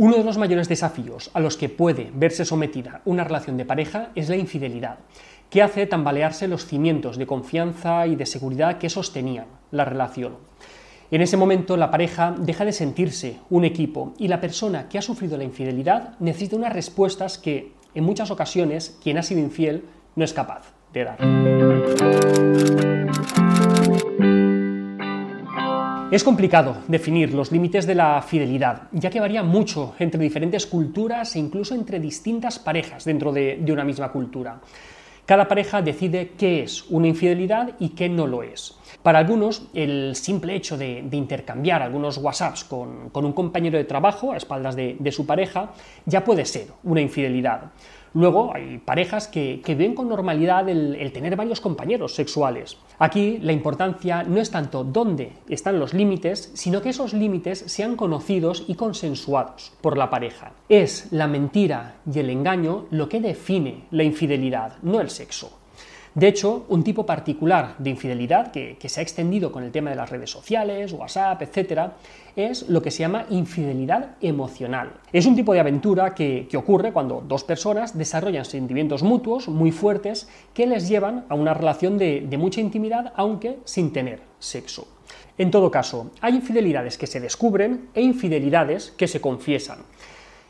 Uno de los mayores desafíos a los que puede verse sometida una relación de pareja es la infidelidad, que hace tambalearse los cimientos de confianza y de seguridad que sostenían la relación. En ese momento la pareja deja de sentirse un equipo y la persona que ha sufrido la infidelidad necesita unas respuestas que en muchas ocasiones quien ha sido infiel no es capaz de dar. Es complicado definir los límites de la fidelidad, ya que varía mucho entre diferentes culturas e incluso entre distintas parejas dentro de, una misma cultura. Cada pareja decide qué es una infidelidad y qué no lo es. Para algunos, el simple hecho de, intercambiar algunos WhatsApps con, un compañero de trabajo a espaldas de su pareja ya puede ser una infidelidad. Luego hay parejas que, ven con normalidad el, tener varios compañeros sexuales. Aquí la importancia no es tanto dónde están los límites, sino que esos límites sean conocidos y consensuados por la pareja. Es la mentira y el engaño lo que define la infidelidad, no el sexo. De hecho, un tipo particular de infidelidad que, se ha extendido con el tema de las redes sociales, WhatsApp, etc., es lo que se llama infidelidad emocional. Es un tipo de aventura que, ocurre cuando dos personas desarrollan sentimientos mutuos muy fuertes que les llevan a una relación de mucha intimidad, aunque sin tener sexo. En todo caso, hay infidelidades que se descubren e infidelidades que se confiesan.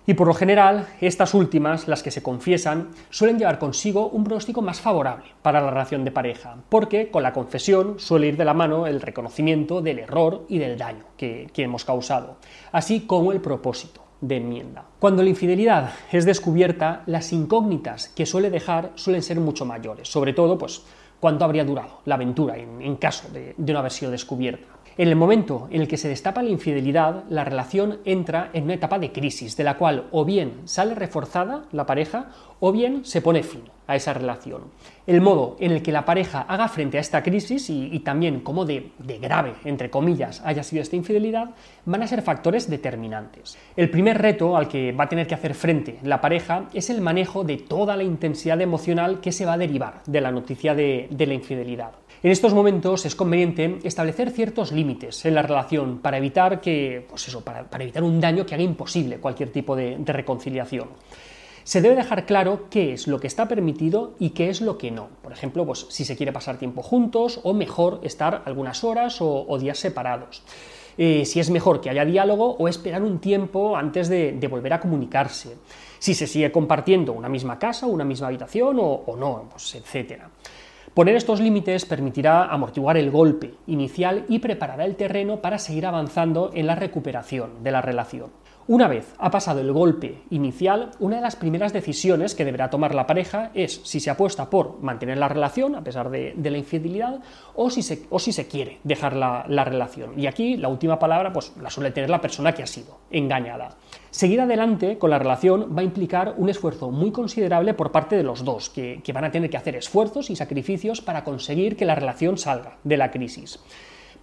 Y por lo general, estas últimas, las que se confiesan, suelen llevar consigo un pronóstico más favorable para la relación de pareja, porque con la confesión suele ir de la mano el reconocimiento del error y del daño que, hemos causado, así como el propósito de enmienda. Cuando la infidelidad es descubierta, las incógnitas que suele dejar suelen ser mucho mayores, sobre todo pues cuánto habría durado la aventura en, caso de no haber sido descubierta. En el momento en el que se destapa la infidelidad, la relación entra en una etapa de crisis, de la cual o bien sale reforzada la pareja o bien se pone fin a esa relación. El modo en el que la pareja haga frente a esta crisis y, también cómo de, grave, entre comillas, haya sido esta infidelidad, van a ser factores determinantes. El primer reto al que va a tener que hacer frente la pareja es el manejo de toda la intensidad emocional que se va a derivar de la noticia de la infidelidad. En estos momentos es conveniente establecer ciertos límites en la relación para evitar que, pues eso, para, evitar un daño que haga imposible cualquier tipo de, reconciliación. Se debe dejar claro qué es lo que está permitido y qué es lo que no. Por ejemplo, pues, si se quiere pasar tiempo juntos o mejor estar algunas horas o, días separados. Eh, si es mejor que haya diálogo o esperar un tiempo antes de, volver a comunicarse. Si se sigue compartiendo una misma casa, una misma habitación o, no, pues, etcétera. Poner estos límites permitirá amortiguar el golpe inicial y preparará el terreno para seguir avanzando en la recuperación de la relación. Una vez ha pasado el golpe inicial, una de las primeras decisiones que deberá tomar la pareja es si se apuesta por mantener la relación a pesar de, la infidelidad o si, se, o si se quiere dejar la, la, relación. Y aquí la última palabra pues, la suele tener la persona que ha sido engañada. Seguir adelante con la relación va a implicar un esfuerzo muy considerable por parte de los dos, que, que van a tener que hacer esfuerzos y sacrificios para conseguir que la relación salga de la crisis.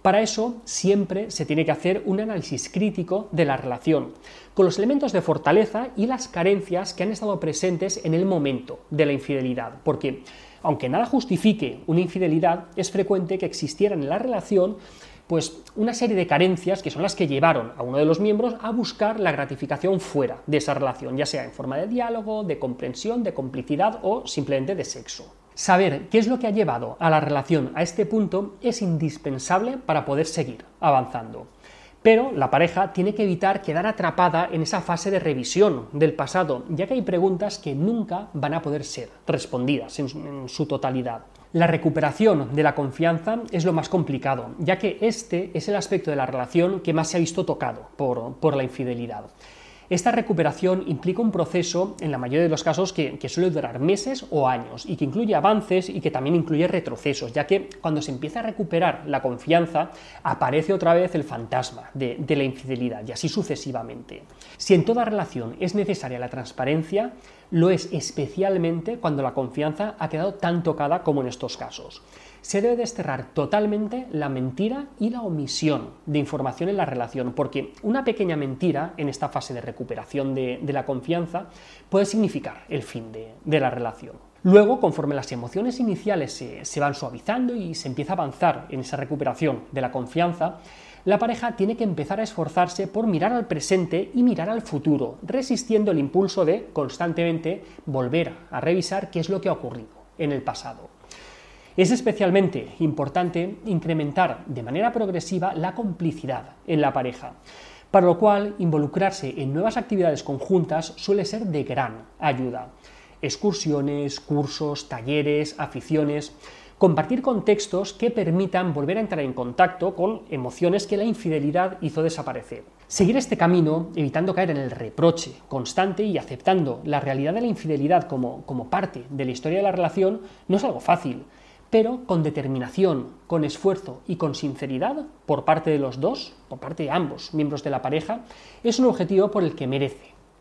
Para eso siempre se tiene que hacer un análisis crítico de la relación, con los elementos de fortaleza y las carencias que han estado presentes en el momento de la infidelidad, porque aunque nada justifique una infidelidad, es frecuente que existieran en la relación pues una serie de carencias que son las que llevaron a uno de los miembros a buscar la gratificación fuera de esa relación, ya sea en forma de diálogo, de comprensión, de complicidad o simplemente de sexo. Saber qué es lo que ha llevado a la relación a este punto es indispensable para poder seguir avanzando. Pero la pareja tiene que evitar quedar atrapada en esa fase de revisión del pasado, ya que hay preguntas que nunca van a poder ser respondidas en su, totalidad. La recuperación de la confianza es lo más complicado, ya que este es el aspecto de la relación que más se ha visto tocado por la infidelidad. Esta recuperación implica un proceso, en la mayoría de los casos, que, suele durar meses o años y que incluye avances y que también incluye retrocesos, ya que cuando se empieza a recuperar la confianza, aparece otra vez el fantasma de, de la infidelidad y así sucesivamente. Si en toda relación es necesaria la transparencia, lo es especialmente cuando la confianza ha quedado tan tocada como en estos casos se debe desterrar totalmente la mentira y la omisión de información en la relación, porque una pequeña mentira en esta fase de recuperación de, la confianza puede significar el fin de, la relación. Luego, conforme las emociones iniciales se, van suavizando y se empieza a avanzar en esa recuperación de la confianza, la pareja tiene que empezar a esforzarse por mirar al presente y mirar al futuro, resistiendo el impulso de constantemente volver a revisar qué es lo que ha ocurrido en el pasado. Es especialmente importante incrementar de manera progresiva la complicidad en la pareja, para lo cual involucrarse en nuevas actividades conjuntas suele ser de gran ayuda. Excursiones, cursos, talleres, aficiones, compartir contextos que permitan volver a entrar en contacto con emociones que la infidelidad hizo desaparecer. Seguir este camino, evitando caer en el reproche constante y aceptando la realidad de la infidelidad como, como parte de la historia de la relación, no es algo fácil, pero con determinación, con esfuerzo y con sinceridad por parte de los dos, por parte de ambos miembros de la pareja, es un objetivo por el que merece